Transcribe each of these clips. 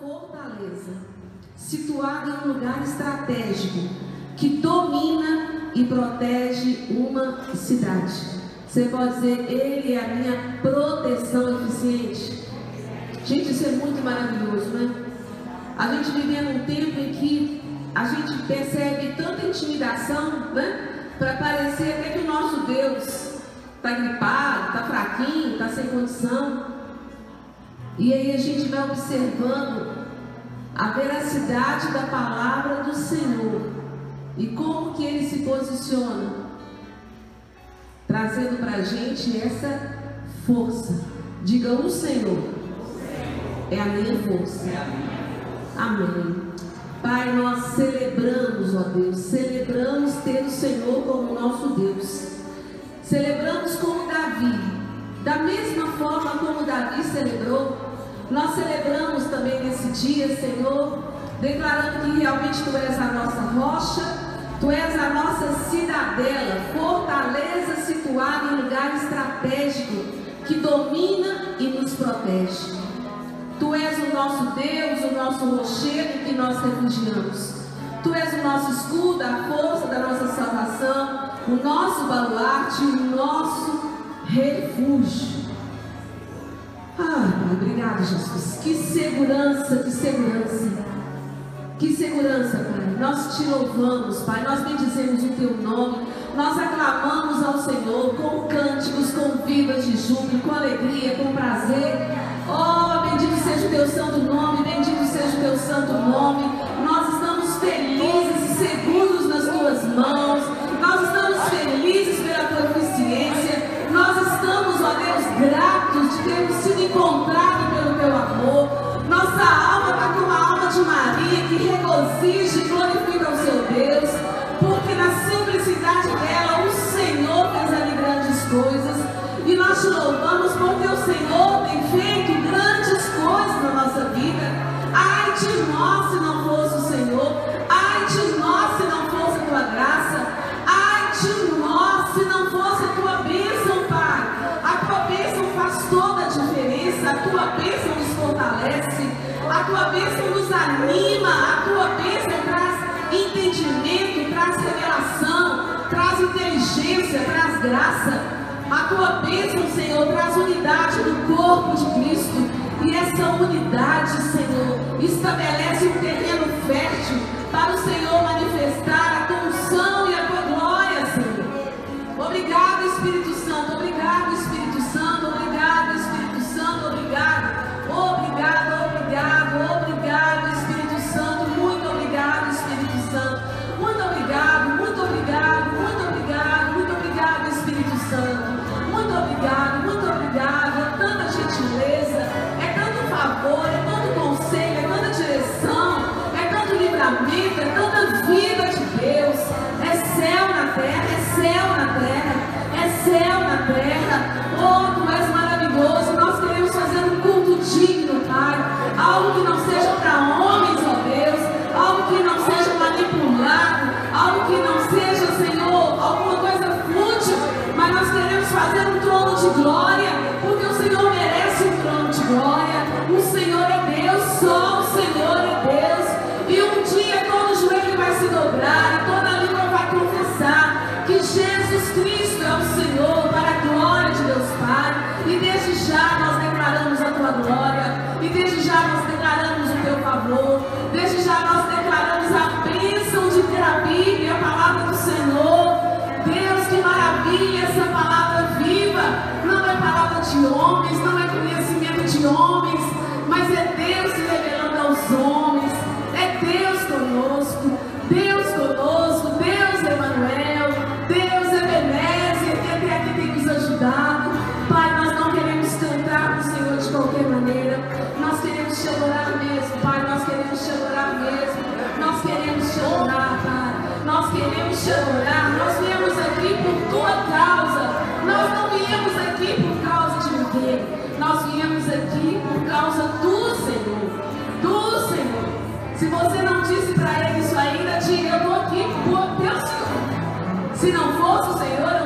fortaleza, situada em um lugar estratégico, que domina e protege uma cidade. Você pode dizer, Ele é a minha proteção eficiente. Gente, isso é muito maravilhoso, né? A gente vive num tempo em que a gente percebe tanta intimidação, né? Para parecer até que o nosso Deus está gripado, está fraquinho, está sem condição. E aí a gente vai observando a veracidade da palavra do Senhor e como que ele se posiciona, trazendo para a gente essa força. Diga o Senhor, é a minha força. Amém. Pai, nós celebramos, ó Deus, celebramos ter o Senhor como nosso Deus. Celebramos como Davi, da mesma forma como Davi celebrou nós celebramos também nesse dia, Senhor, declarando que realmente Tu és a nossa rocha, Tu és a nossa cidadela, fortaleza situada em lugar estratégico que domina e nos protege. Tu és o nosso Deus, o nosso rochedo em que nós refugiamos. Tu és o nosso escudo, a força da nossa salvação, o nosso baluarte, o nosso refúgio. Ah, obrigado, Jesus. Que segurança, que segurança. Que segurança, Pai. Nós te louvamos, Pai. Nós bendizemos o teu nome. Nós aclamamos ao Senhor com cânticos, com vivas de júbilo, com alegria, com prazer. Oh, bendito seja o teu santo nome, bendito seja o teu santo nome. Nós estamos felizes e seguros nas tuas mãos. Gratos de termos sido encontrados pelo teu amor. Nossa alma está como a alma de Maria, que regozija e glorifica o seu Deus, porque na simplicidade dela o Senhor fez ali grandes coisas. E nós te louvamos porque o Senhor tem feito grandes coisas na nossa vida. Ai de nós se não fosse o Senhor, ai de nós se não fosse a tua graça, fortalece, a tua bênção nos anima, a tua bênção traz entendimento, traz revelação, traz inteligência, traz graça. A tua bênção, Senhor, traz unidade no corpo de Cristo. E essa unidade, Senhor, estabelece um terreno fértil para o Senhor trono de glória. Porque o Senhor merece um trono de glória. O Senhor é Deus, só o Senhor é Deus. E um dia todo joelho vai se dobrar e toda língua vai confessar que Jesus Cristo é o Senhor para a glória de Deus Pai. E desde já nós declaramos a tua glória. E desde já nós declaramos o teu favor. Desde já nós declaramos de homens, não é conhecimento de homens, mas é Deus se revelando aos homens. É Deus conosco, Deus conosco, Deus Emanuel, Deus Ebenezer, que até aqui tem nos ajudado. Pai, nós não queremos cantar para o Senhor de qualquer maneira. Nós queremos te adorar mesmo, Pai. Nós queremos te adorar mesmo. Nós queremos te adorar, Pai. Nós queremos te adorar. Nós viemos aqui por tua causa. Nós não viemos aqui por causa de ninguém. Nós viemos aqui por causa do Senhor. Do Senhor. Se você não disse para ele isso ainda, diga: Eu estou aqui por teu Senhor. Se não fosse o Senhor,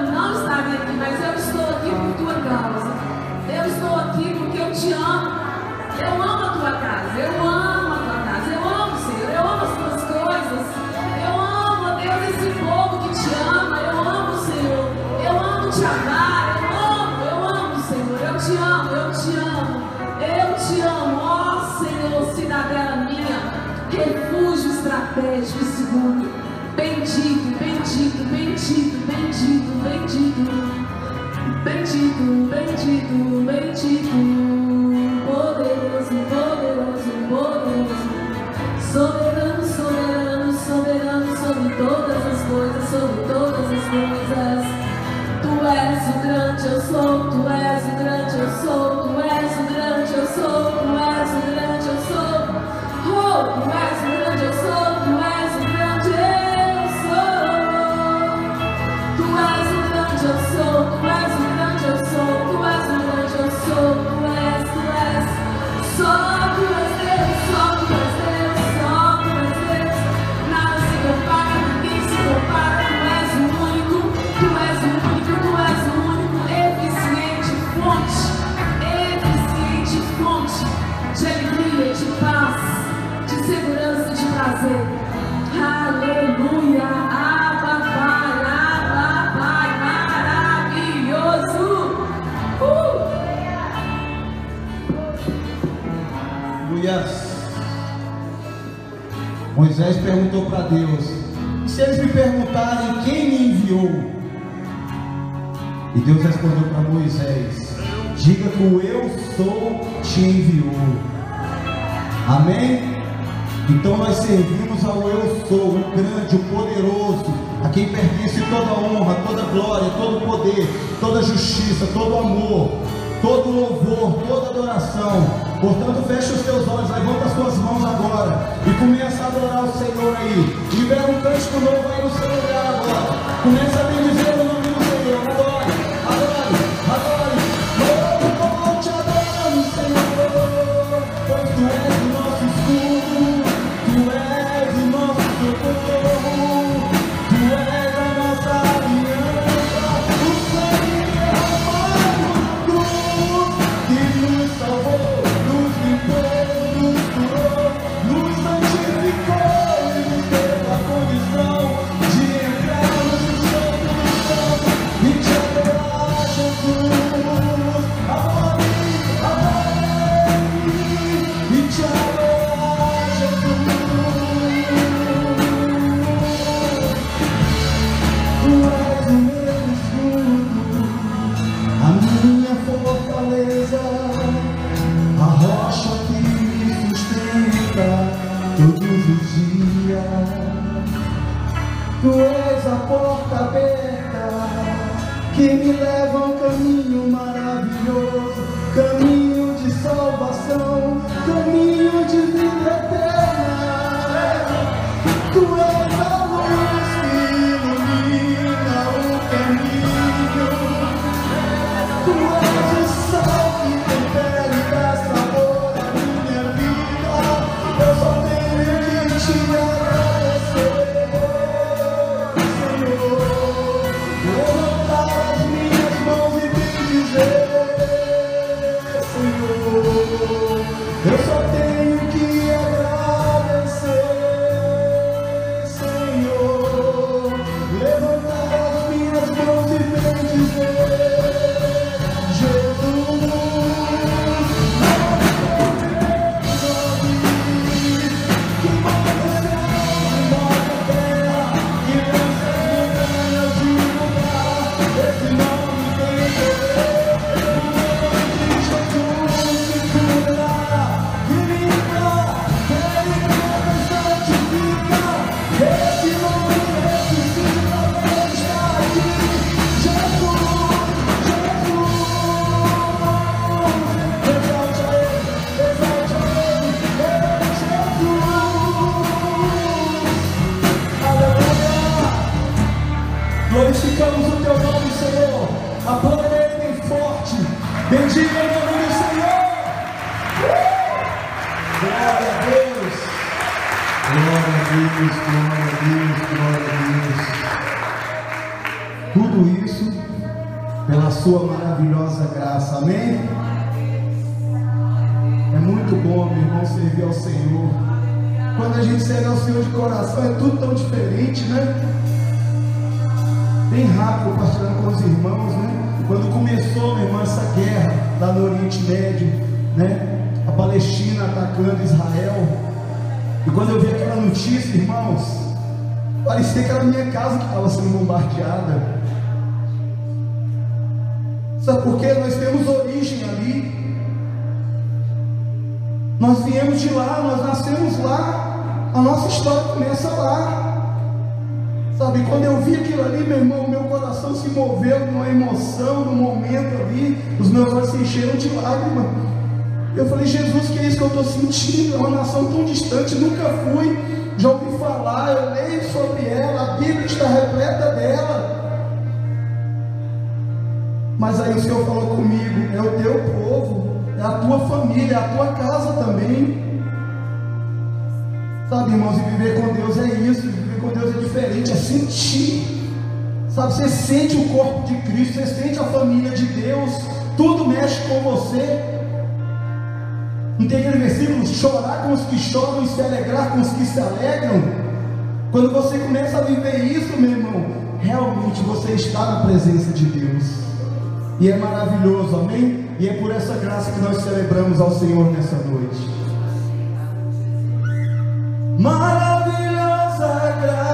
segundo. Bendito, bendito, bendito, bendito, bendito. Bendito, bendito, bendito. Poderoso, poderoso, poderoso. Soberano, soberano, soberano sobre todas as coisas, sobre todas as coisas. Tu és o grande eu sou, tu és o grande eu sou, tu és o grande eu sou, tu és o grande eu sou. Oh, tu és Moisés perguntou para Deus: "E se eles me perguntarem quem me enviou? E Deus respondeu para Moisés: Diga que o eu sou te enviou. Amém? Então nós servimos ao eu sou, o grande, o poderoso, a quem pertence toda honra, toda glória, todo poder, toda justiça, todo amor, todo louvor, toda adoração. Portanto, feche os teus olhos, levanta as tuas mãos agora e começa a adorar o Senhor aí. Libera um cântico novo aí no seu lugar agora. Começa a bendizer bom, meu irmão, servir ao Senhor. Quando a gente serve ao Senhor de coração, é tudo tão diferente, né? Bem rápido, partilhando com os irmãos, né? Quando começou, meu irmão, essa guerra lá no Oriente Médio, né? A Palestina atacando Israel. E quando eu vi aquela notícia, irmãos, parecia que era minha casa que estava sendo bombardeada. Sabe por quê? Nós temos origem ali. Nós viemos de lá, nós nascemos lá. A nossa história começa lá. Sabe, quando eu vi aquilo ali, meu irmão, meu coração se moveu numa emoção, num momento ali, os meus olhos se encheram de lágrimas. Eu falei, Jesus, que é isso que eu estou sentindo? É uma nação tão distante, nunca fui, já ouvi falar, eu leio sobre ela, a Bíblia está repleta dela. Mas aí o Senhor falou comigo, é o teu povo, a tua família, é a tua casa também. Sabe, irmãos, e viver com Deus é isso, viver com Deus é diferente, é sentir. Sabe, você sente o corpo de Cristo, você sente a família de Deus, tudo mexe com você. Não tem aquele versículo, chorar com os que choram e se alegrar com os que se alegram. Quando você começa a viver isso, meu irmão, realmente você está na presença de Deus. E é maravilhoso, amém? E é por essa graça que nós celebramos ao Senhor nessa noite. Maravilhosa graça,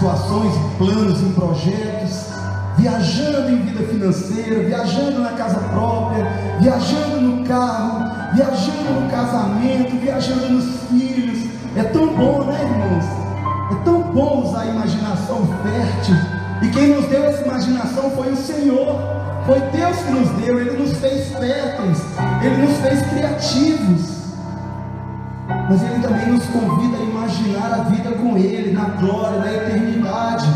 situações, em planos, em projetos, viajando em vida financeira, viajando na casa própria, viajando no carro, viajando no casamento, viajando nos filhos. É tão bom, né, irmãos? É tão bom usar a imaginação fértil. E quem nos deu essa imaginação foi o Senhor. Foi Deus que nos deu, Ele nos fez férteis, Mas Ele também nos convida a imaginar a vida com Ele, na glória, na eternidade.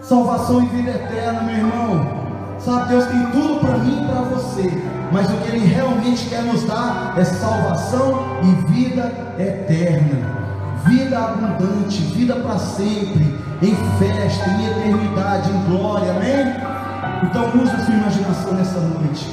Salvação e vida eterna, meu irmão. Sabe, Deus tem tudo para mim e para você. Mas o que Ele realmente quer nos dar é salvação e vida eterna. Vida abundante, vida para sempre, em festa, em eternidade, em glória, amém? Então use a sua imaginação nessa noite.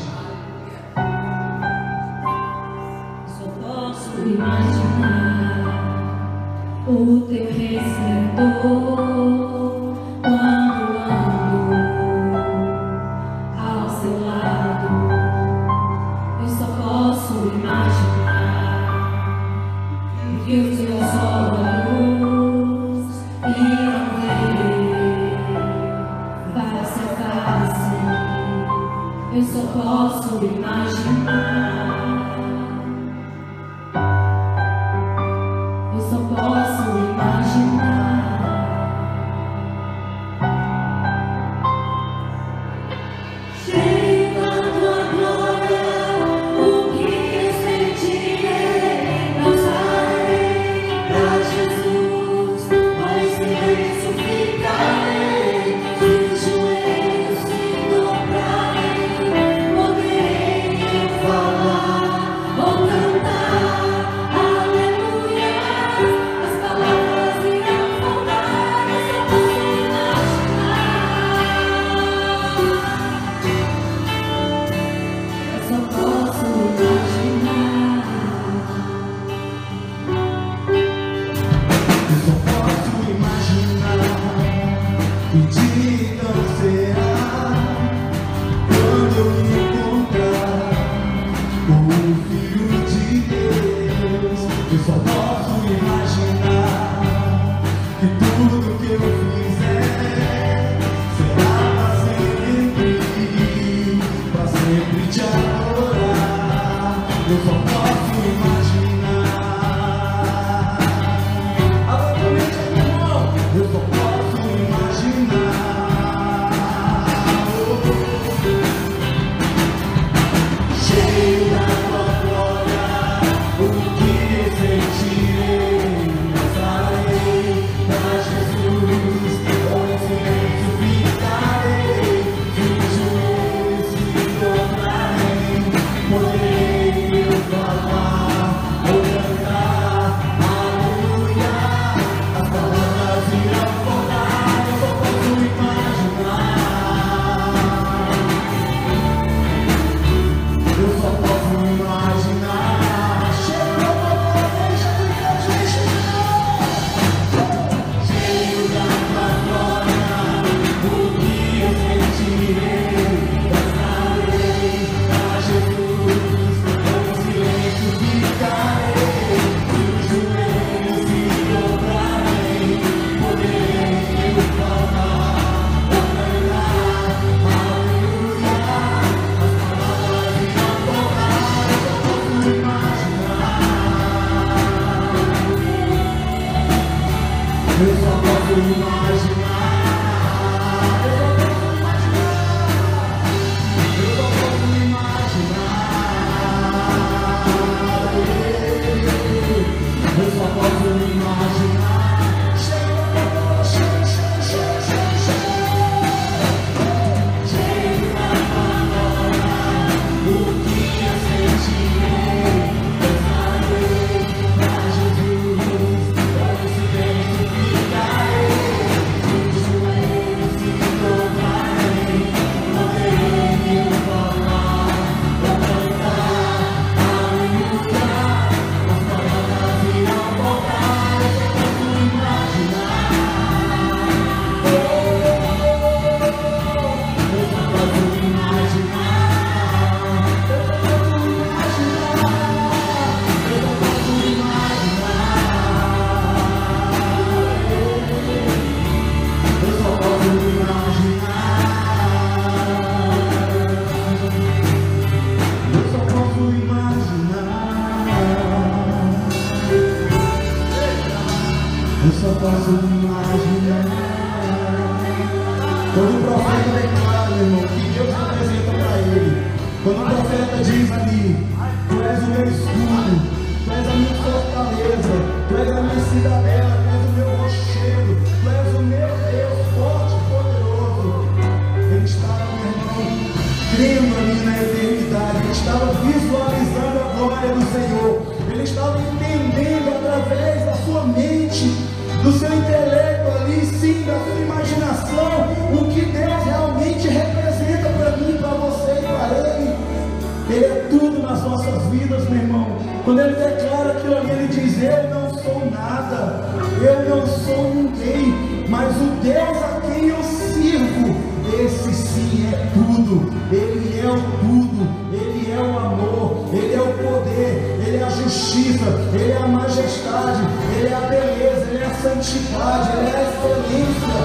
justiça, Ele é a majestade, Ele é a beleza, Ele é a santidade, Ele é a excelência,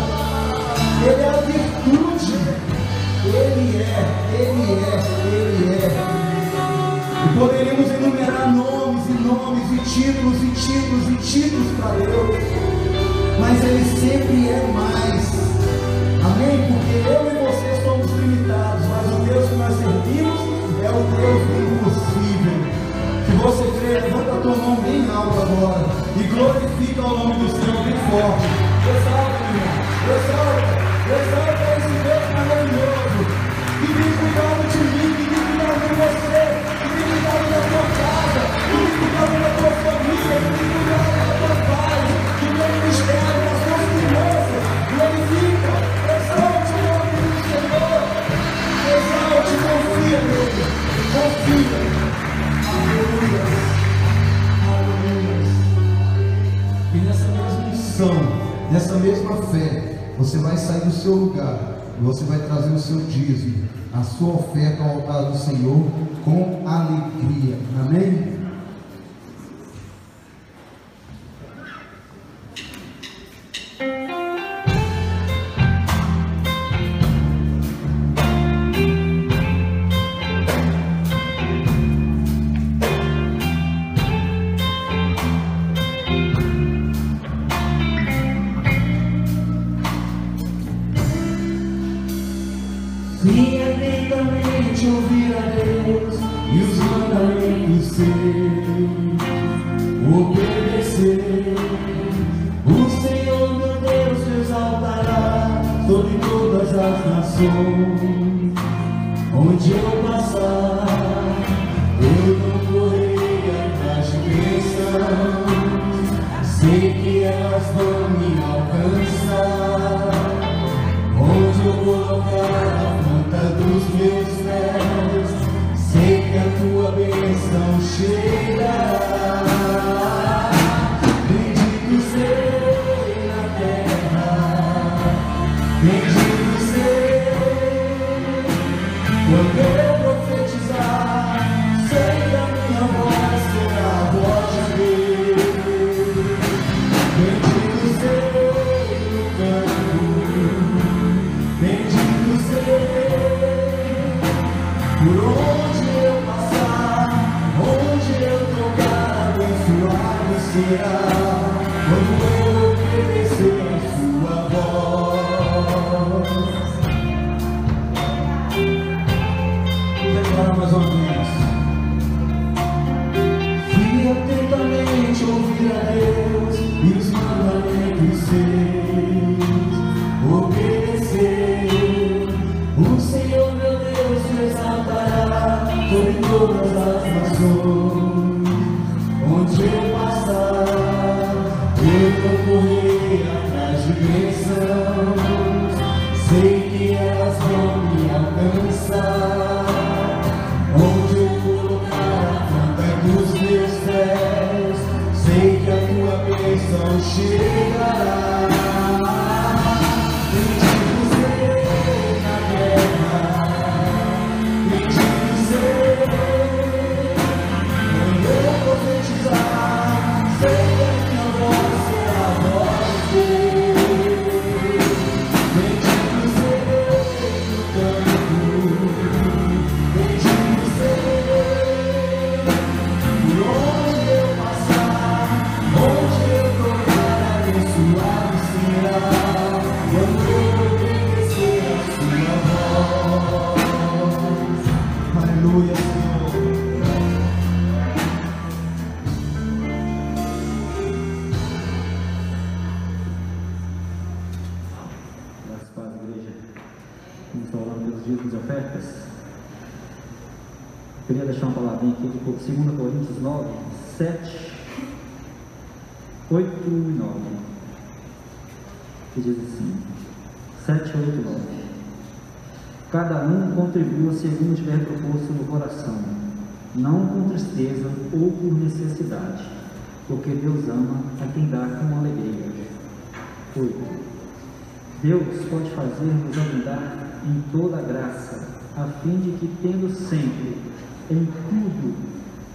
Ele é a virtude, Ele é, Ele é, Ele é. E poderíamos enumerar nomes e nomes e títulos e títulos e títulos para Deus, mas Ele sempre é mais. Amém? Porque eu e você somos limitados, mas o Deus que nós servimos é o Deus do você crê, levanta a tua mão bem alto agora e glorifica o nome do Senhor bem forte. Exalta, irmão. Exalta. Exalta esse Deus maravilhoso que tem cuidado de mim, que vem cuidado de você, que vem cuidado da tua casa, que vem cuidado da tua família, que Nessa mesma fé, você vai sair do seu lugar e você vai trazer o seu dízimo, a sua oferta ao altar do Senhor com alegria. Amém?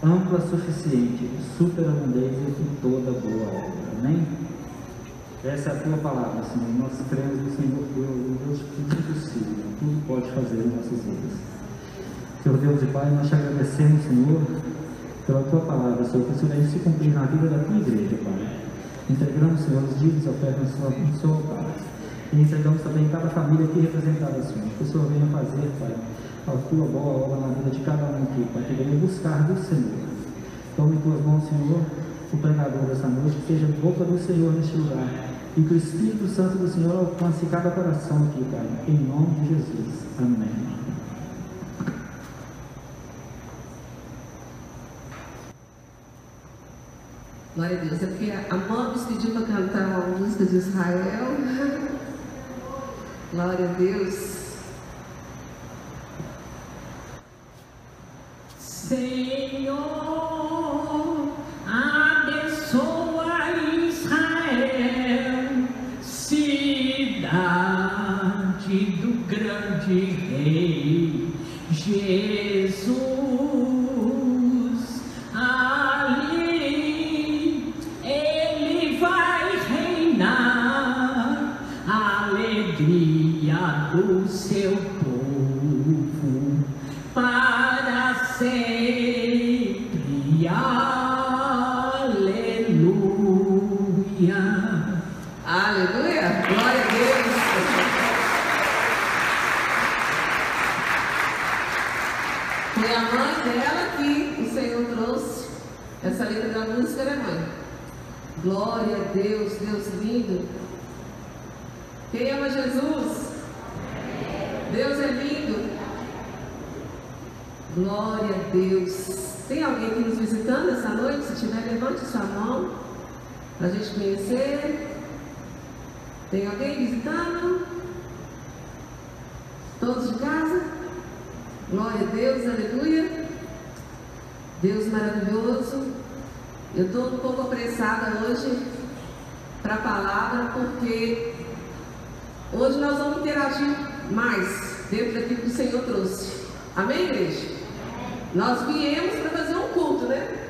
Ampla suficiente, superabundância em toda boa obra. Amém? Essa é a tua palavra, Senhor. Nós cremos no Senhor Deus, Deus tudo possível, tudo pode fazer em nossas vidas. Senhor Deus e Pai, nós te agradecemos, Senhor, pela tua palavra, Senhor, que o Senhor se cumprir na vida da tua igreja, Pai. Entregamos, Senhor, os dívidos e ofertas no seu- altar. E entregamos também cada família aqui representada, Senhor. Que o Senhor venha fazer, Pai, a tua boa obra na vida de cada um aqui, Pai, que venha buscar do Senhor. Tome em tuas mãos, Senhor, o pregador dessa noite, que seja boca do Senhor neste lugar. E que o Espírito Santo do Senhor alcance cada coração aqui, Pai. Em nome de Jesus. Amém. Glória a Deus. É porque a Mobs pediu para cantar uma música de Israel. Glória a Deus. Senhor, abençoa Israel, cidade do grande rei. Deus lindo. Quem ama Jesus? Deus é lindo. Glória a Deus. Tem alguém aqui nos visitando essa noite? Se tiver, levante sua mão para a gente conhecer. Tem alguém visitando? Todos de casa? Glória a Deus, aleluia. Deus maravilhoso. Eu estou um pouco apressada hoje para a palavra, porque hoje nós vamos interagir mais dentro daquilo que o Senhor trouxe. Amém, igreja? Nós viemos para fazer um culto, né?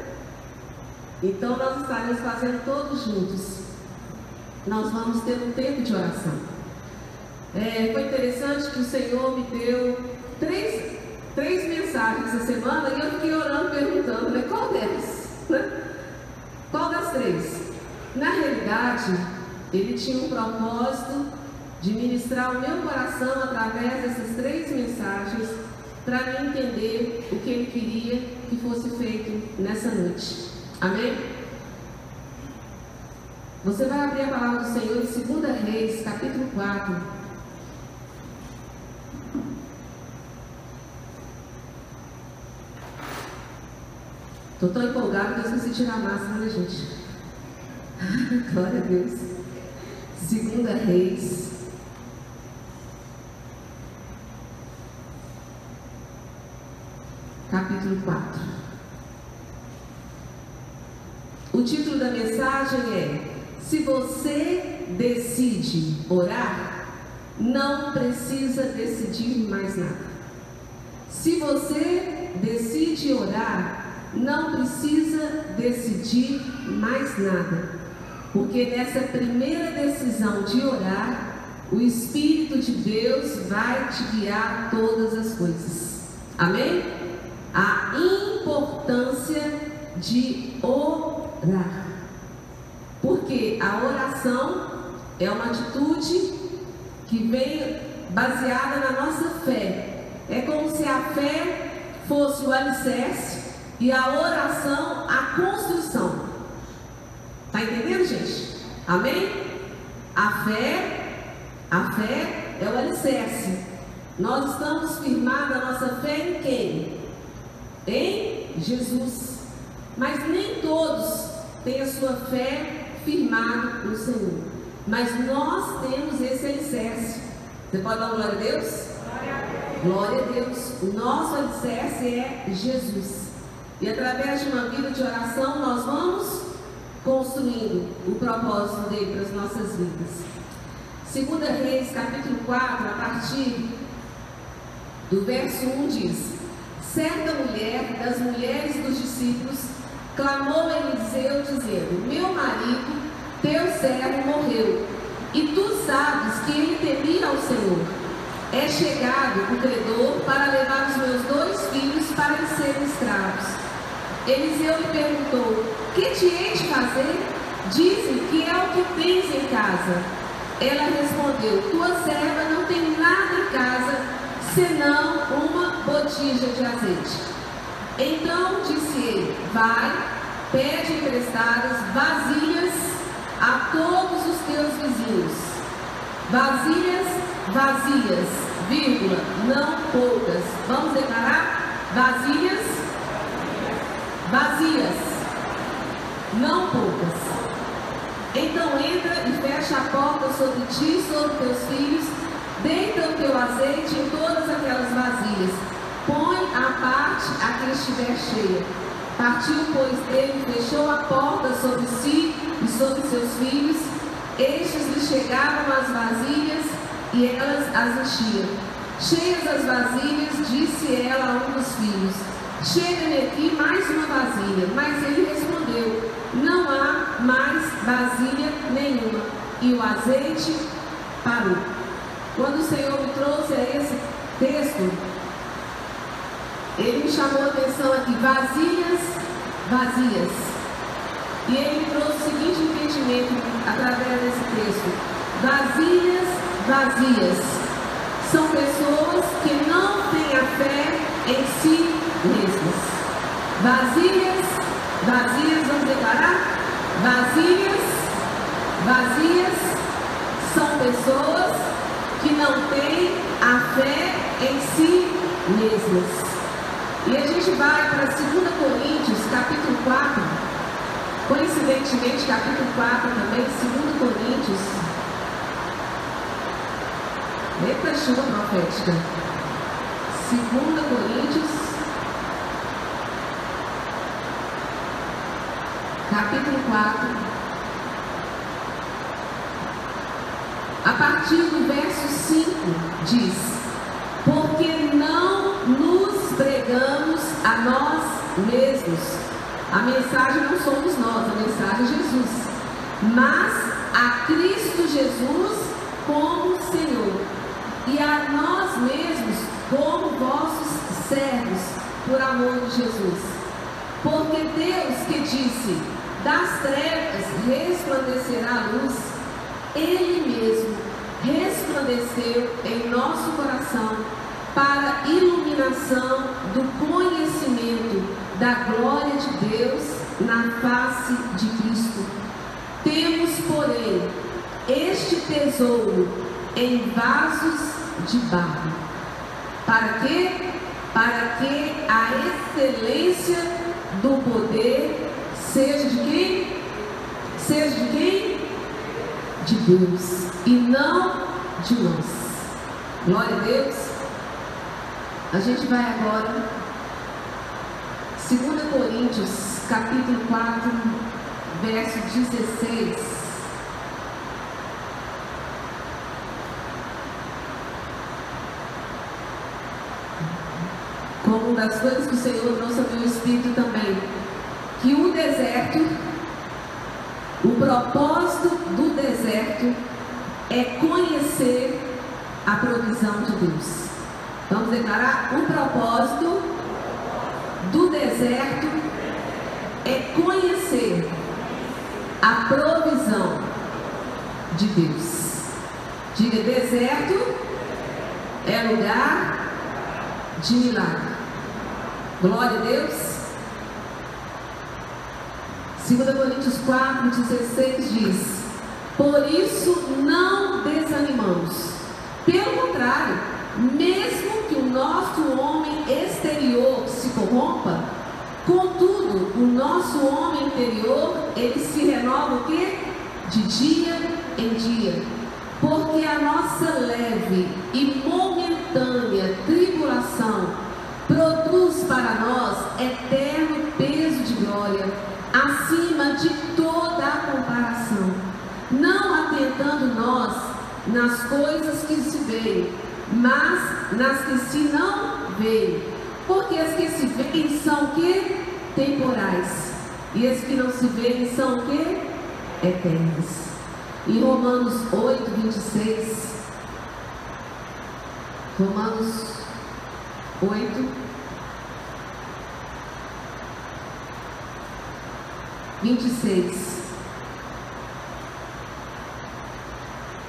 Então nós estaremos fazendo todos juntos. Nós vamos ter um tempo de oração. É, foi interessante que o Senhor me deu três, três mensagens essa semana e eu fiquei orando, perguntando, né? Qual delas? Né? Qual das três? Na realidade, ele tinha um propósito de ministrar o meu coração através dessas três mensagens para me entender o que ele queria que fosse feito nessa noite. Amém? Você vai abrir a palavra do Senhor em 2 Reis, capítulo 4. Estou tão empolgado que eu esqueci de tirar a máscara, né, gente? Glória a Deus. Segunda Reis. Capítulo 4. O título da mensagem é: Se você decide orar, não precisa decidir mais nada. Se você decide orar, não precisa decidir mais nada, porque nessa primeira decisão de orar, o Espírito de Deus vai te guiar todas as coisas. Amém? A importância de orar. Porque a oração é uma atitude que vem baseada na nossa fé. É como se a fé fosse o alicerce e a oração, a construção. Está entendendo, gente? Amém? A fé, a fé é o alicerce. Nós estamos firmados a nossa fé em quem? Em Jesus. Mas nem todos têm a sua fé firmada no Senhor. Mas nós temos esse alicerce. Você pode dar glória a Deus? Glória a Deus. O nosso alicerce é Jesus. E através de uma vida de oração, nós vamos construindo o propósito dele para as nossas vidas. Segunda Reis, capítulo 4, a partir do verso 1 diz: Certa mulher das mulheres dos discípulos clamou a Eliseu, dizendo: Meu marido, teu servo, morreu, e tu sabes que ele temia ao Senhor. É chegado o credor para levar os meus dois filhos para serem escravos. Eliseu lhe perguntou: Que te hei de fazer? Dize que é o que tens em casa. Ela respondeu: Tua serva não tem nada em casa senão uma botija de azeite. Então disse ele: Vai, pede emprestadas vasilhas a todos os teus vizinhos. Vasilhas, vazias, vírgula, não poucas. Vamos declarar? Vasilhas, vazias, não poucas. Então entra e fecha a porta sobre ti e sobre teus filhos, deita o teu azeite em todas aquelas vasilhas, põe à parte a quem estiver cheia. Partiu, pois, dele e fechou a porta sobre si e sobre seus filhos. Estes lhe chegavam as vasilhas e elas as enchiam. Cheias as vasilhas, disse ela a um dos filhos: Chega-me aqui mais uma vasilha. Mas ele respondeu: Não há mais vasilha nenhuma. E o azeite parou. Quando o Senhor me trouxe a esse texto, ele me chamou a atenção aqui: vasilhas, vazias. E ele me trouxe o seguinte entendimento através desse texto: vasilhas, vazias. São pessoas que não têm a fé em si mesmas. Vazias, vazias, vamos declarar? Vazias, vazias são pessoas que não têm a fé em si mesmas. E a gente vai para 2 Coríntios, capítulo 4. Coincidentemente, capítulo 4 também, 2 Coríntios. Eita chuva profética. 2 Coríntios, capítulo 4. A partir do verso 5 diz: Porque não nos pregamos a nós mesmos. A mensagem não somos nós, a mensagem é Jesus. Mas a Cristo Jesus como Senhor. E a nós mesmos como vossos servos, por amor de Jesus. Porque Deus que disse: Das trevas resplandecerá a luz, Ele mesmo resplandeceu em nosso coração para iluminação do conhecimento da glória de Deus na face de Cristo. Temos, porém, este tesouro em vasos de barro. Para quê? Para que a excelência do poder seja de quem? Seja de quem? De Deus e não de nós. Glória a Deus. A gente vai agora, 2 Coríntios, capítulo 4, verso 16. Como das coisas que o Senhor trouxe ao meu espírito também, que o deserto, o propósito do deserto é conhecer a provisão de Deus. Vamos declarar o propósito do deserto é conhecer a provisão de Deus. Diga deserto é lugar de milagre. Glória a Deus. 2 Coríntios 4, 16 diz: Por isso não desanimamos. Pelo contrário, mesmo que o nosso homem exterior se corrompa, contudo, o nosso homem interior, ele se renova o quê? De dia em dia. Porque a nossa leve e momentânea tribulação produz para nós eterno peso de glória, acima de toda a comparação, não atentando nós nas coisas que se veem, mas nas que se não veem. Porque as que se veem são que? Temporais. E as que não se veem são que? Eternas. Em Romanos 8, 26. Romanos 8, 26.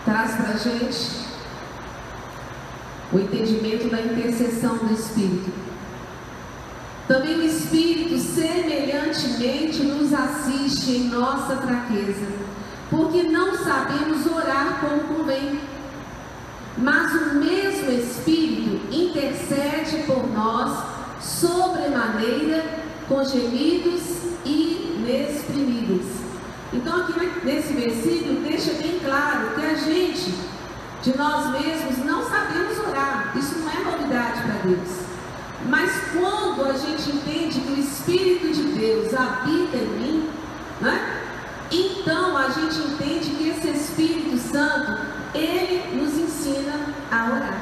Traz para a gente o entendimento da intercessão do Espírito. Também o Espírito semelhantemente nos assiste em nossa fraqueza, porque não sabemos orar como convém. Mas o mesmo Espírito intercede por nós sobremaneira com gemidos inexprimíveis. Então aqui nesse versículo deixa bem claro que a gente, de nós mesmos, não sabemos orar. Isso não é novidade para Deus. Mas quando a gente entende que o Espírito de Deus habita em mim, né? então a gente entende que esse Espírito Santo, ele nos ensina a orar.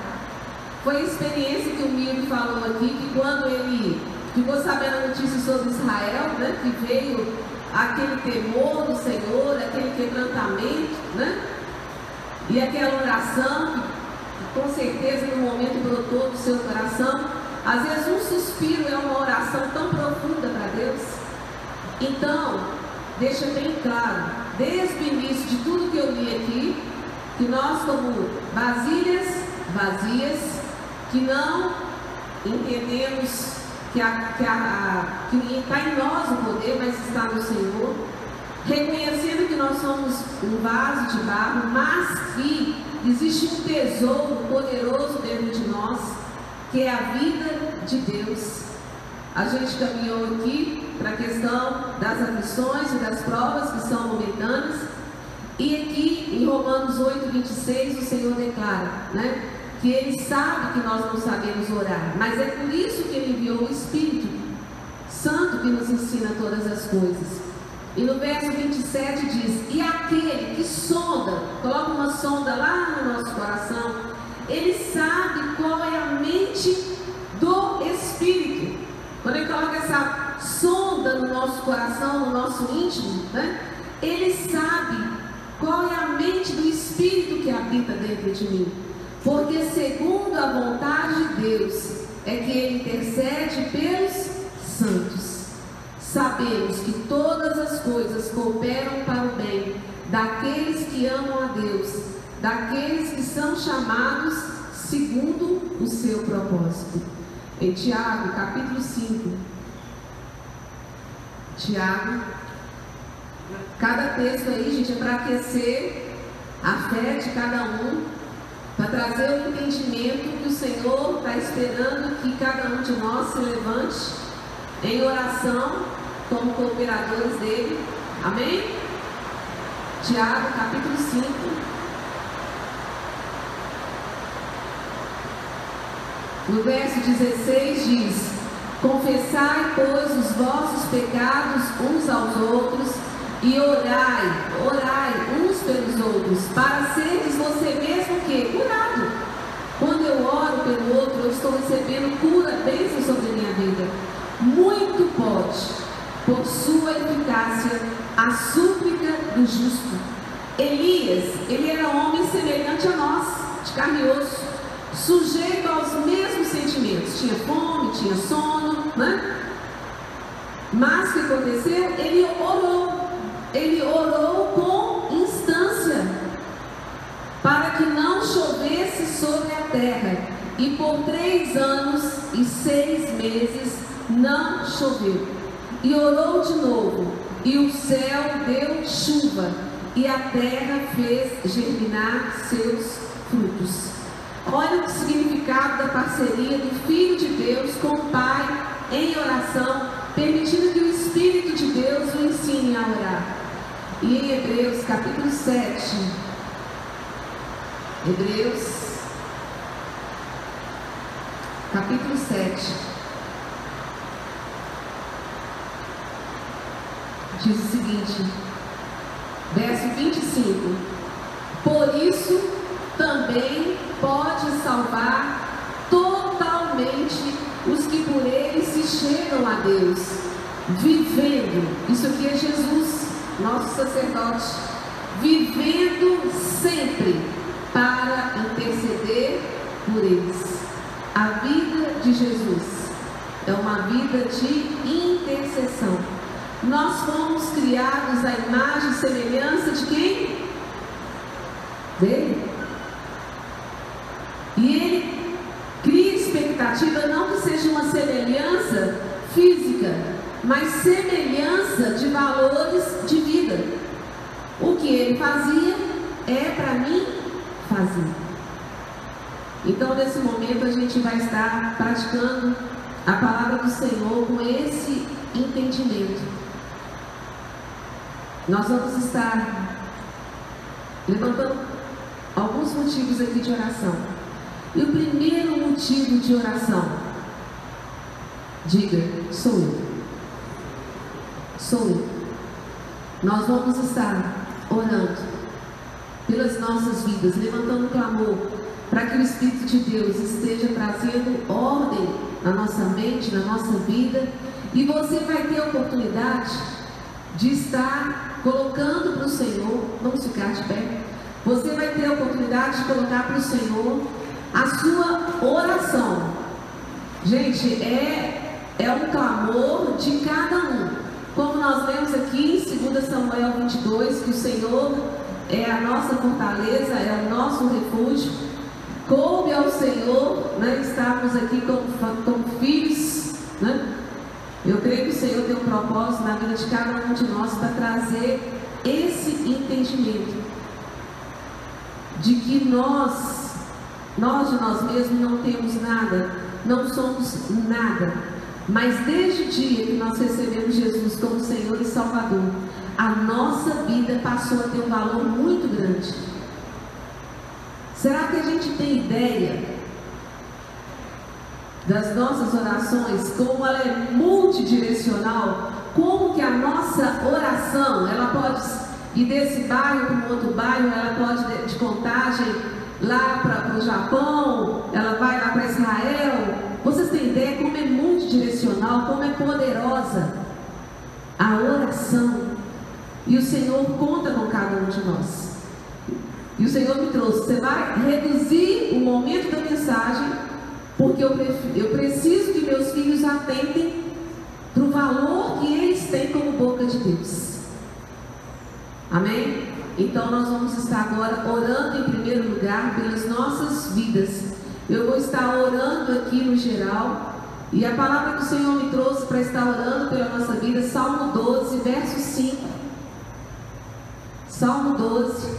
Foi a experiência que o Miro falou aqui, que quando ele ficou sabendo a notícia sobre Israel, né? que veio aquele temor do Senhor, aquele quebrantamento, né? E aquela oração que com certeza no momento brotou do seu coração. Às vezes um suspiro é uma oração tão profunda para Deus. Então, deixa bem claro, desde o início de tudo que eu li aqui, que nós como vasilhas vazias, que não entendemos que, a, que, a, que está em nós o poder, mas está no Senhor, reconhecendo que nós somos um vaso de barro, mas que existe um tesouro poderoso dentro de nós, que é a vida de Deus. A gente caminhou aqui para a questão das aflições e das provas que são momentâneas. E aqui em Romanos 8, 26, o Senhor declara, né? Que Ele sabe que nós não sabemos orar, mas é por isso que Ele enviou o Espírito Santo que nos ensina todas as coisas. E no verso 27 diz: E aquele que sonda, coloca uma sonda lá no nosso coração, ele sabe qual é a mente do Espírito. Quando ele coloca essa sonda no nosso coração, no nosso íntimo, né? ele sabe qual é a mente do Espírito que habita dentro de mim. Porque, segundo a vontade de Deus, é que ele intercede pelos santos. Sabemos que todas as coisas cooperam para o bem daqueles que amam a Deus, daqueles que são chamados segundo o seu propósito. Em Tiago, capítulo 5. Tiago, cada texto aí, gente, é para aquecer a fé de cada um, para trazer o entendimento que o Senhor está esperando que cada um de nós se levante em oração como cooperadores dele. Amém? Tiago, capítulo 5. No verso 16 diz: Confessai, pois, os vossos pecados uns aos outros e orai, orai uns pelos outros, para seres você mesmo que curado. Quando eu oro pelo outro, eu estou recebendo cura, bênção sobre minha vida. Muito pode, por sua eficácia, a súplica do justo. Elias, ele era homem semelhante a nós, de carne e osso, sujeito aos mesmos sentimentos. Tinha fome, tinha sono, né? Mas o que aconteceu? Ele orou. Ele orou com instância para que não chovesse sobre a terra. E por três anos e seis meses não choveu. E orou de novo, e o céu deu chuva, e a terra fez germinar seus frutos. Olha o significado da parceria do Filho de Deus com o Pai em oração, permitindo que o Espírito de Deus o ensine a orar. E em Hebreus capítulo 7, Hebreus capítulo 7, diz o seguinte, verso 25: Por isso também pode salvar totalmente os que por ele se chegam a Deus, vivendo, isso aqui é Jesus, nosso sacerdote, vivendo sempre para interceder por eles. A vida de Jesus é uma vida de intercessão. Nós fomos criados à imagem e semelhança de quem? Dele. E ele cria expectativa não que seja uma semelhança física, mas semelhança de valores de vida. O que ele fazia é para mim fazer. Então, nesse momento, a gente vai estar praticando a palavra do Senhor com esse entendimento. Nós vamos estar levantando alguns motivos aqui de oração. E o primeiro motivo de oração, diga, sou eu. Sou eu. Nós vamos estar orando pelas nossas vidas, levantando clamor para que o Espírito de Deus esteja trazendo ordem na nossa mente, na nossa vida, e você vai ter a oportunidade de estar colocando para o Senhor, vamos ficar de pé, você vai ter a oportunidade de colocar para o Senhor a sua oração. Gente, é, é um clamor de cada um. Como nós lemos aqui em 2 Samuel 22, que o Senhor é a nossa fortaleza, é o nosso refúgio. Coube ao Senhor né, estarmos aqui como, como filhos. Né? Eu creio que o Senhor tem um propósito na vida de cada um de nós para trazer esse entendimento de que nós, nós de nós mesmos não temos nada, não somos nada, mas desde o dia que nós recebemos Jesus como Senhor e Salvador, a nossa vida passou a ter um valor muito grande. Será que a gente tem ideia das nossas orações, como ela é multidirecional, como que a nossa oração, ela pode ir desse bairro para um outro bairro, ela pode de, de contagem lá para o Japão, ela vai lá para Israel. Vocês têm ideia como é multidirecional, como é poderosa a oração. E o Senhor conta com cada um de nós. E o Senhor me trouxe, você vai reduzir o momento da mensagem porque eu, eu preciso que meus filhos atentem para o valor que eles têm como boca de Deus. Amém? Então nós vamos estar agora orando em primeiro lugar pelas nossas vidas. Eu vou estar orando aqui no geral. E a palavra que o Senhor me trouxe para estar orando pela nossa vida, Salmo 12, verso 5. Salmo 12,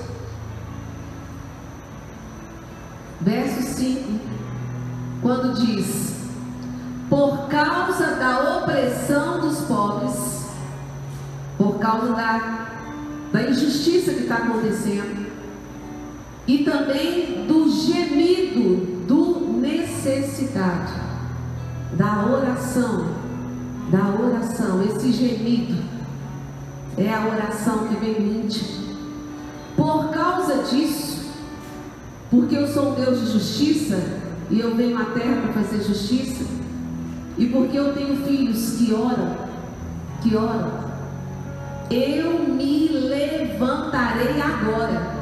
verso 5 quando diz: por causa da opressão dos pobres, por causa da, da injustiça que está acontecendo, e também do gemido do necessitado, da oração, da oração, esse gemido é a oração que vem íntimo. Por causa disso, porque eu sou um Deus de justiça, e eu venho à terra para fazer justiça, e porque eu tenho filhos que oram, que oram, eu me levantarei agora.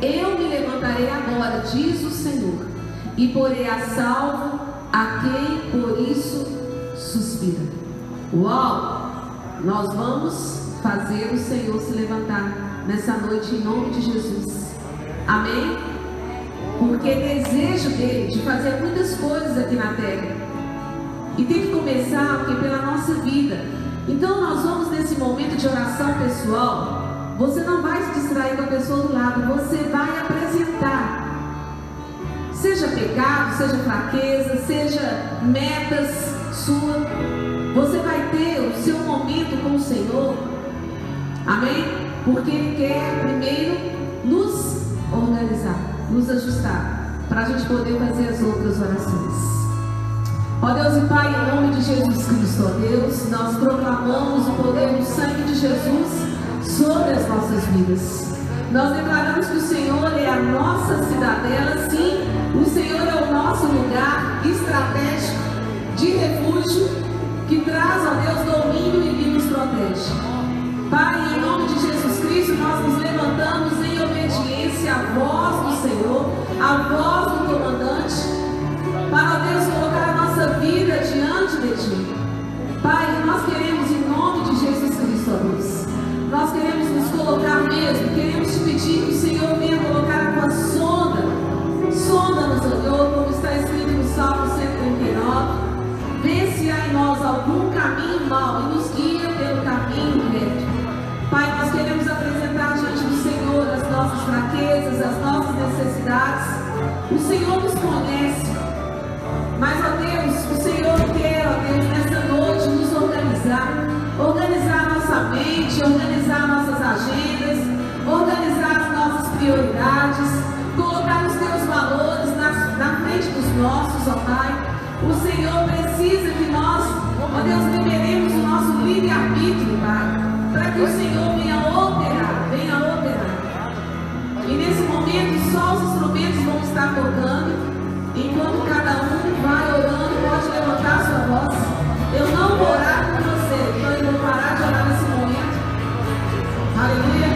Eu me levantarei agora, diz o Senhor, e porei a salvo a quem por isso suspira. Uau! Nós vamos fazer o Senhor se levantar nessa noite em nome de Jesus. Amém? Porque desejo dele de fazer muitas coisas aqui na terra. E tem que começar porque pela nossa vida. Então nós vamos nesse momento de oração pessoal. Você não vai se distrair com a pessoa do lado, você vai apresentar. Seja pecado, seja fraqueza, seja metas sua. Você vai ter o seu momento com o Senhor. Amém? Porque Ele quer primeiro nos organizar, nos ajustar, para a gente poder fazer as outras orações. Ó Deus e Pai, em nome de Jesus Cristo, ó Deus, nós proclamamos o poder do sangue de Jesus sobre as nossas vidas. Nós declaramos que o Senhor é a nossa cidadela, sim, o Senhor é o nosso lugar estratégico de refúgio colocar mesmo, queremos te pedir que o Senhor venha colocar a tua sonda, sonda-nos, Deus, como está escrito no Salmo 139. Vê se há em nós algum caminho mau e nos guia pelo caminho reto. Pai, nós queremos apresentar diante do Senhor as nossas fraquezas, as nossas necessidades. O Senhor nos conhece. Mas, ó Deus, o Senhor quer, ó Deus, nessa noite nos organizar. A mente, organizar nossas agendas, organizar as nossas prioridades, colocar os teus valores na, na frente dos nossos, ó Pai. O Senhor precisa que nós, ó Deus, liberemos o nosso livre-arbítrio, Pai, para que o Senhor venha operar, venha operar. E nesse momento, só os instrumentos vão estar tocando, enquanto cada um vai orando, pode levantar sua voz. Eu não vou orar por você, Aleluia.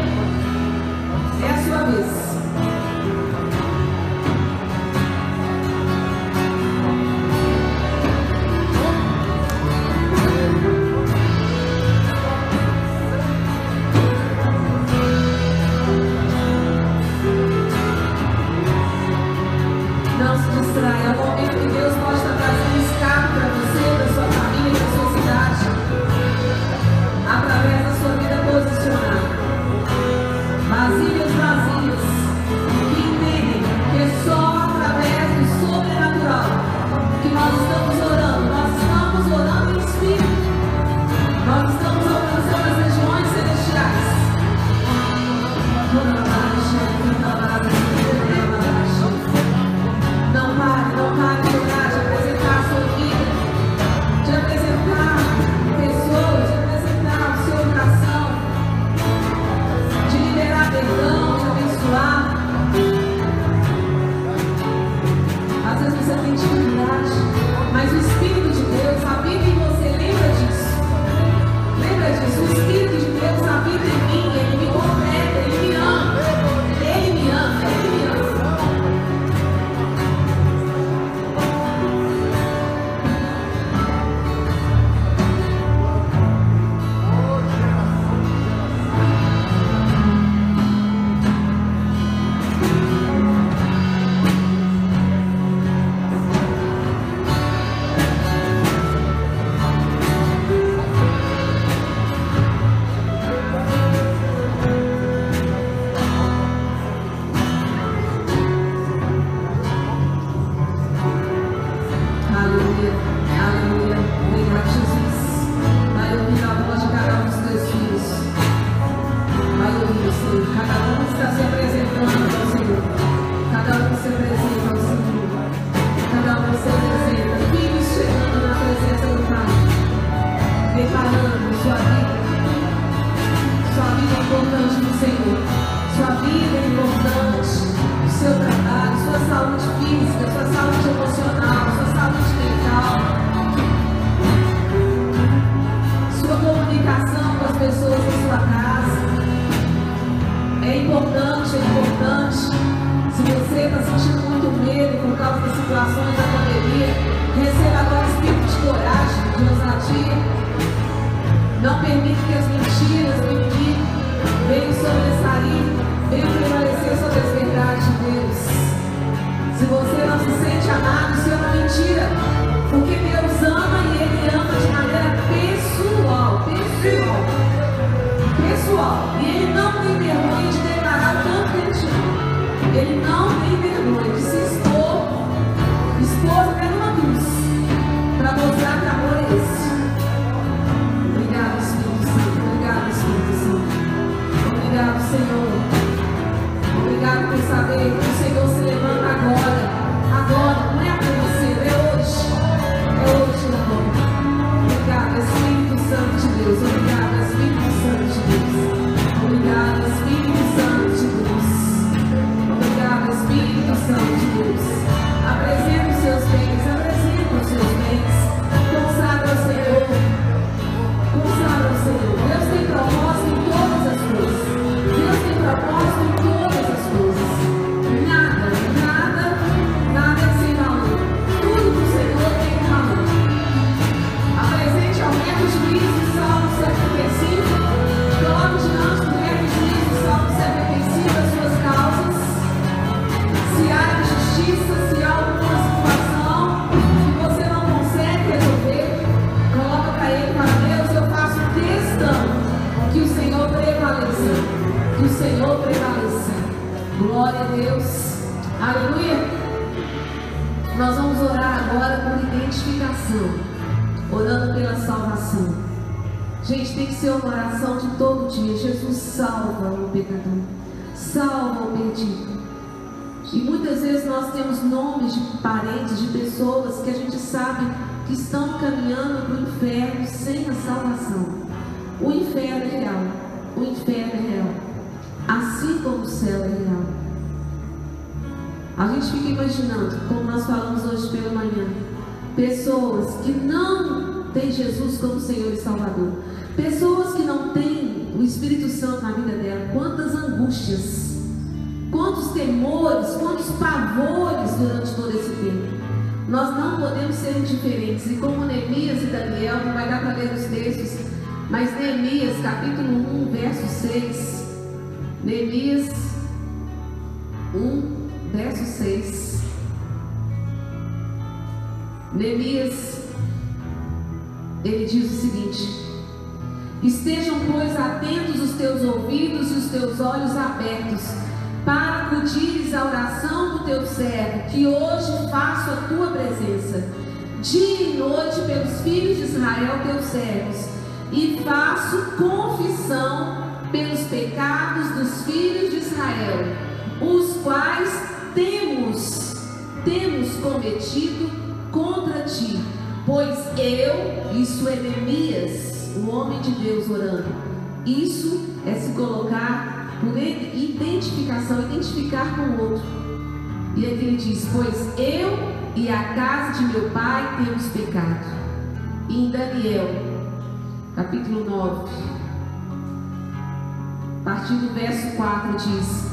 Jesus como Senhor e Salvador. Pessoas que não têm o Espírito Santo na vida dela. Quantas angústias quantos temores, quantos pavores durante todo esse tempo. Nós não podemos ser indiferentes. E como Neemias e Daniel, não vai dar para ler os textos, mas Neemias, capítulo 1, verso 6. Neemias 1, verso 6. Neemias, atentos os teus ouvidos e os teus olhos abertos, para acudires à oração do teu servo, que hoje faço a tua presença, dia e noite pelos filhos de Israel, teus servos, e faço confissão pelos pecados dos filhos de Israel, os quais temos, temos cometido contra ti, pois eu, isso é Neemias, o homem de Deus orando, isso é se colocar por identificação, identificar com o outro. E aqui ele diz: Pois eu e a casa de meu pai temos pecado. E em Daniel, capítulo 9, a partir do verso 4, diz: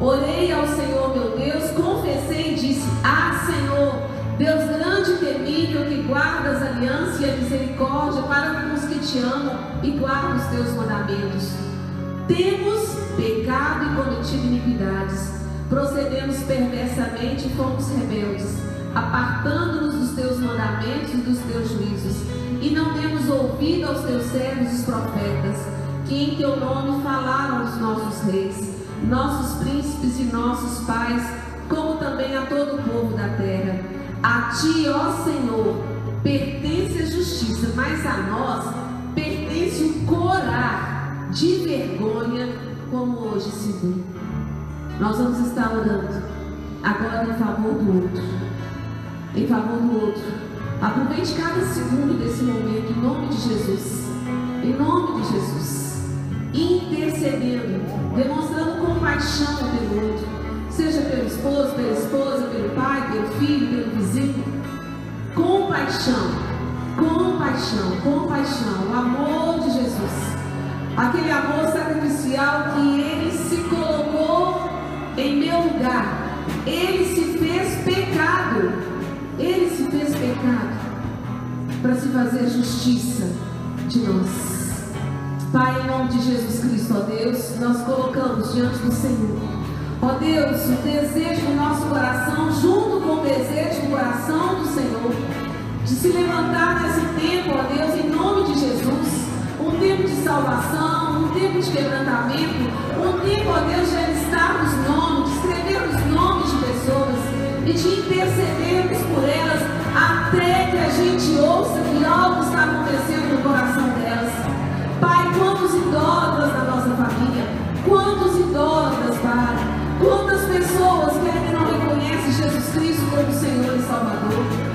Orei ao Senhor meu Deus, confessei e disse: Ah, Senhor, Deus grande e temível, que guardas a aliança e a misericórdia para com os que te amam e guardam os teus mandamentos. Temos pecado e cometido iniquidades, procedemos perversamente e fomos rebeldes, apartando-nos dos teus mandamentos e dos teus juízos, e não demos ouvido aos teus servos os profetas, que em teu nome falaram os nossos reis, nossos príncipes e nossos pais, como também a todo o povo da terra. A ti, ó Senhor, pertence a justiça, mas a nós pertence o corar de vergonha, como hoje se vê. Nós vamos estar orando agora em favor do outro. Em favor do outro. Aproveite cada segundo desse momento em nome de Jesus. Em nome de Jesus. Intercedendo, demonstrando compaixão pelo outro. Seja pelo esposo, pela esposa, pelo pai, pelo filho, pelo vizinho. Compaixão, compaixão, compaixão, o amor de Jesus. Aquele amor sacrificial que ele se colocou em meu lugar. Ele se fez pecado. Ele se fez pecado para se fazer justiça de nós. Pai, em nome de Jesus Cristo, ó Deus, nós colocamos diante do Senhor. Ó Deus, o desejo do nosso coração, junto com o desejo do coração do Senhor, de se levantar nesse tempo, ó Deus, em nome de Jesus, um tempo de salvação, um tempo de quebrantamento, um tempo, ó Deus, de alistar os nomes, de escrever os nomes de pessoas e de intercedermos por elas até que a gente ouça que algo está acontecendo no coração delas. Pai, quantos idólatras na nossa família, quantos idólatras, Pai, quantas pessoas que ainda não reconhecem Jesus Cristo como Senhor e Salvador,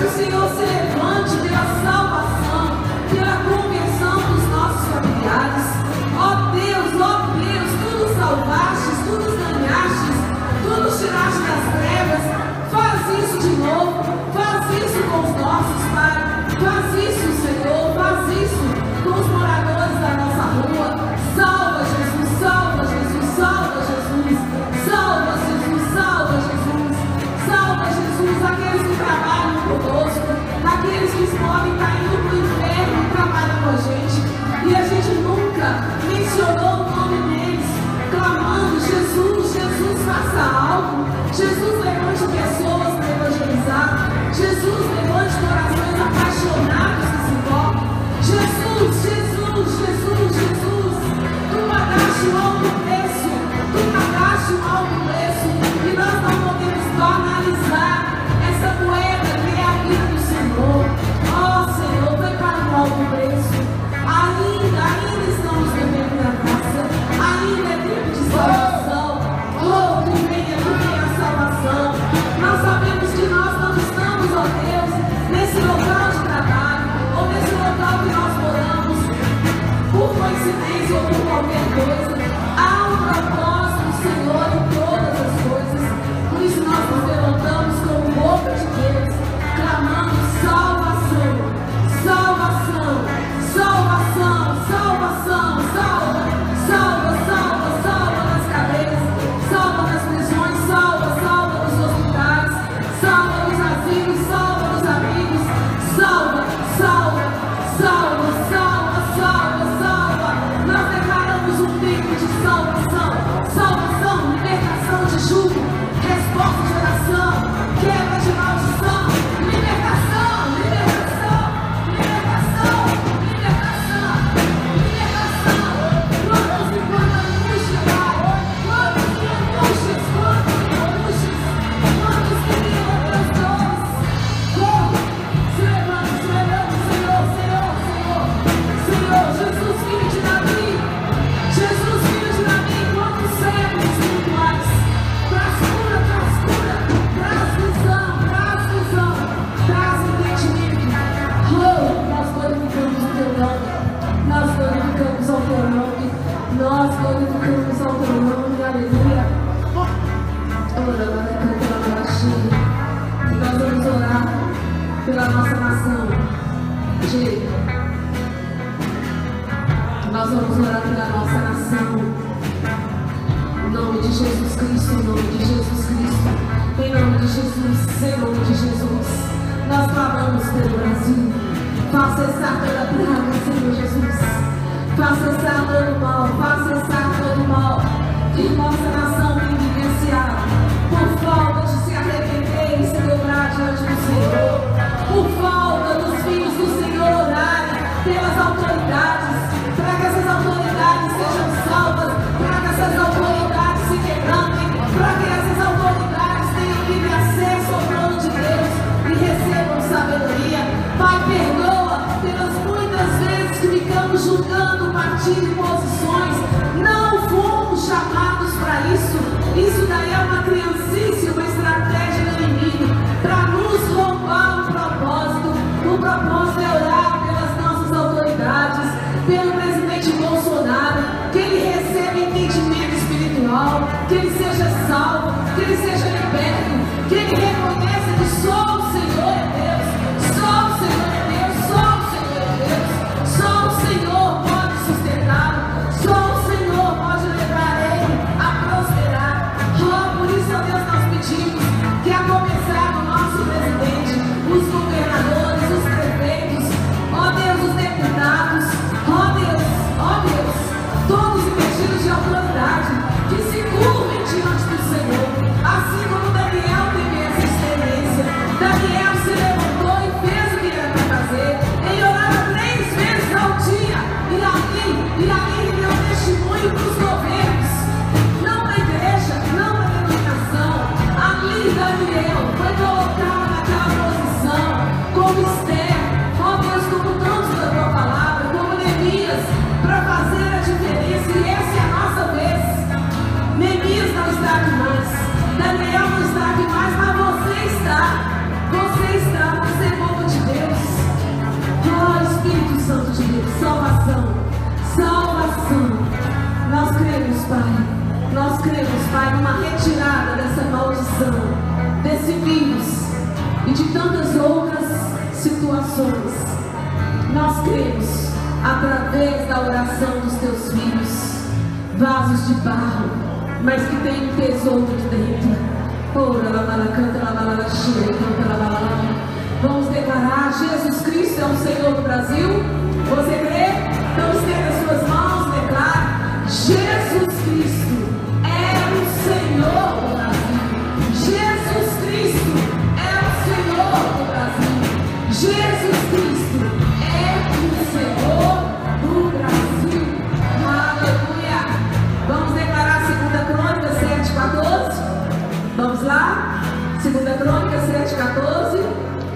para que o Senhor. se que podem estar indo para o inferno trabalham com a gente. E a gente nunca mencionou o nome deles, clamando: Jesus, Jesus, faça algo. Jesus, levante pessoas para evangelizar. Jesus, coincidência ou por qualquer coisa. Há um propósito do Senhor em todas as coisas. Por isso nós nos levantamos como boca de Deus, clamando salvação, salvação, salvação, salvação, salva, salva, salva, salva nas cadeias, salva nas prisões, salva, salva nos hospitais, salva nos asilos, salva pelo Brasil. Faça cessar toda praga, Senhor Jesus. Faça cessar todo mal, faça cessar todo mal que nossa nação tem vivenciado por falta de se arrepender e se dobrar diante do Senhor, she was através da oração dos teus filhos, vasos de barro, mas que tem um tesouro de dentro. Vamos declarar: Jesus Cristo é o Senhor do Brasil. Você crê? Então estenda as suas mãos declare: Jesus Cristo Vamos lá? 2 Crônica 7, 14.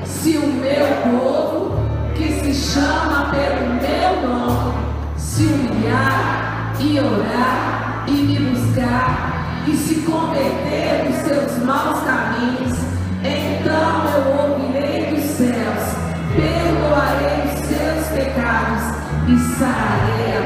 Se o meu povo, que se chama pelo meu nome, se humilhar e orar e me buscar e se converter dos seus maus caminhos, então eu ouvirei dos céus, perdoarei os seus pecados e sararei a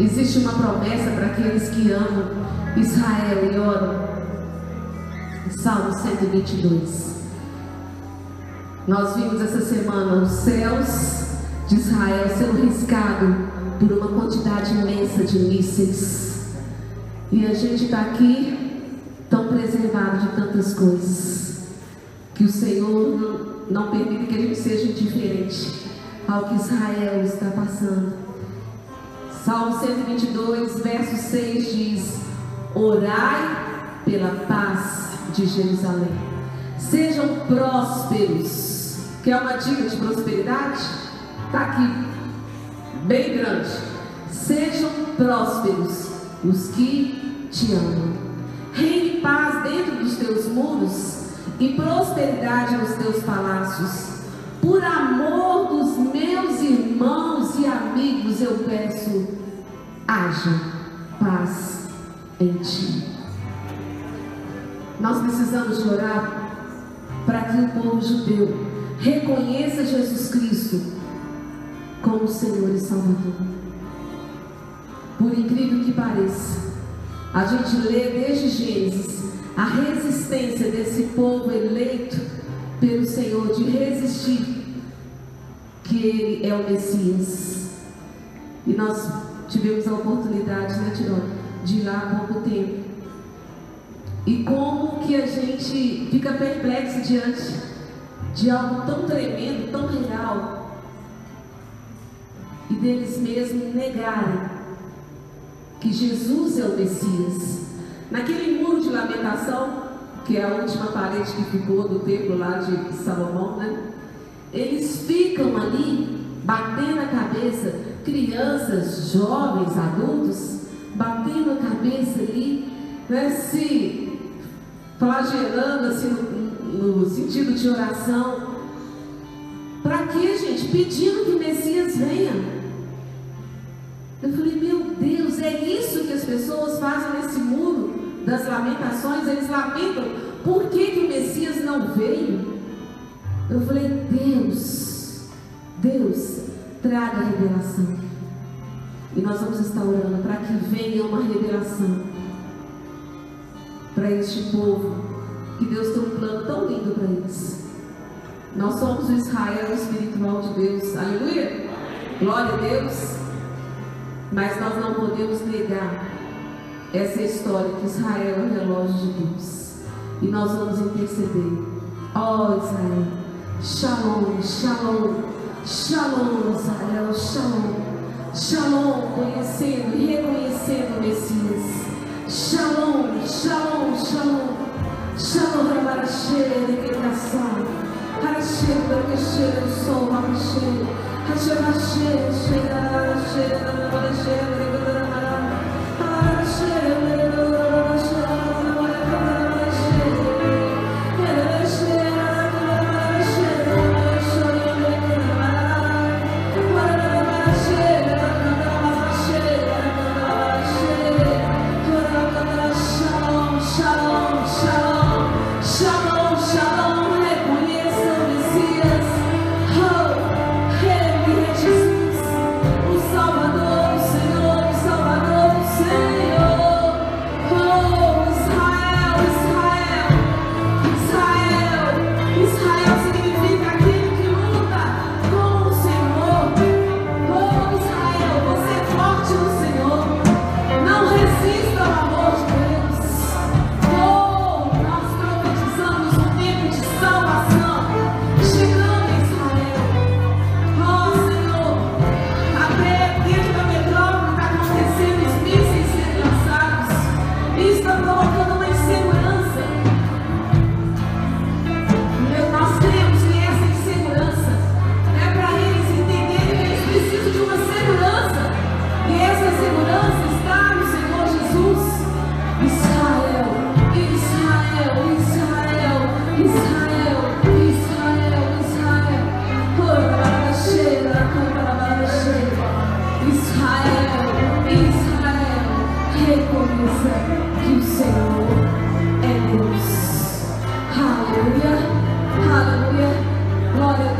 Existe uma promessa para aqueles que amam Israel e oram. Salmo 122. Nós vimos essa semana os céus de Israel sendo riscados por uma quantidade imensa de mísseis. E a gente está aqui tão preservado de tantas coisas. Que o Senhor não, não permita que a gente seja indiferente ao que Israel está passando. Salmo 122, verso 6 diz: Orai pela paz de Jerusalém. Sejam prósperos. Quer uma dica de prosperidade? Está aqui, bem grande. Sejam prósperos os que te amam. Reine paz dentro dos teus muros e prosperidade nos teus palácios. Por amor dos meus irmãos e amigos, eu peço, haja paz em ti. Nós precisamos orar para que o povo judeu reconheça Jesus Cristo como Senhor e Salvador. Por incrível que pareça, a gente lê desde Gênesis a resistência desse povo eleito pelo Senhor de resistir que Ele é o Messias. E nós tivemos a oportunidade, né, Tirão, de ir lá há pouco tempo. E como que a gente fica perplexo diante de algo tão tremendo, tão real, e deles mesmos negarem que Jesus é o Messias. Naquele muro de lamentação, que é a última parede que ficou do templo lá de Salomão, né? Eles ficam ali batendo a cabeça, crianças, jovens, adultos, batendo a cabeça ali, né? Se flagelando assim no, no sentido de oração. Para quê, gente? Pedindo que Messias venha. Eu falei, meu Deus, é isso que as pessoas fazem nesse muro das lamentações? Eles lamentam, por que, que o Messias não veio? Eu falei, Deus, Deus, traga a revelação. E nós vamos estar orando para que venha uma revelação para este povo, que Deus tem um plano tão lindo para eles. Nós somos o Israel espiritual de Deus, aleluia! Glória a Deus! Mas nós não podemos negar essa história que Israel é o relógio de Deus. E nós vamos interceder. Ó oh, Israel, Shalom, Shalom, Shalom, Israel, Shalom. Shalom, conhecendo e reconhecendo o Messias. Shalom, Shalom, Shalom. Shalom, Rabarashe, Requetação. Harashe, Barqueshe, o sol, Rabashe. Hashem, Sheira, Sheira, Rabarashe, Requetação.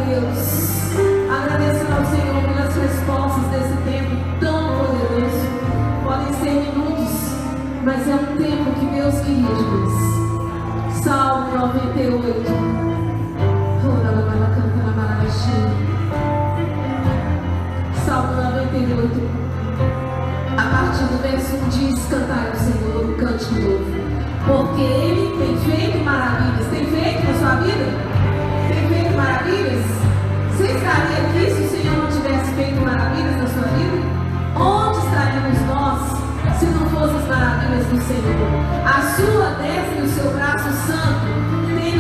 Deus. Agradecendo ao Senhor pelas respostas desse tempo tão poderoso. Podem ser minutos, mas é um tempo que Deus queria de nós. Salmo 98. Ora, lá, lá, canta, lá, lá, lá, cheia. Salmo 98. A partir do verso 1 diz: Cantai ao Senhor um cântico novo. Porque Ele tem feito maravilhas. Tem feito na sua vida? Maravilhas? Você estaria aqui se o Senhor não tivesse feito maravilhas na sua vida? Onde estaríamos nós se não fossem as maravilhas do Senhor? A sua destra e o seu braço santo tem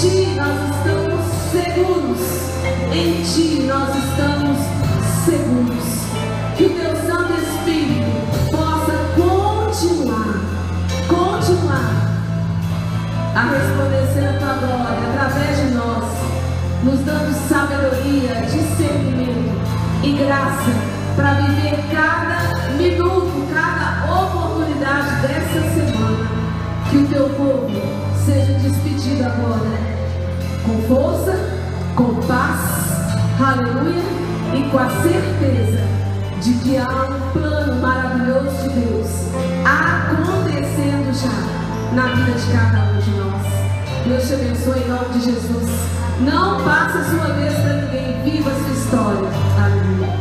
ti nós estamos seguros. Em ti nós estamos seguros. Que o teu Santo Espírito possa continuar, continuar a resplandecer a tua glória através de nós, nos dando sabedoria, discernimento e graça para viver cada minuto, cada oportunidade dessa semana. Que o teu povo seja despedido agora com força, com paz, aleluia, e com a certeza de que há um plano maravilhoso de Deus acontecendo já na vida de cada um de nós. Deus te abençoe em nome de Jesus. Não passe a sua vez para ninguém. Viva a sua história. Aleluia.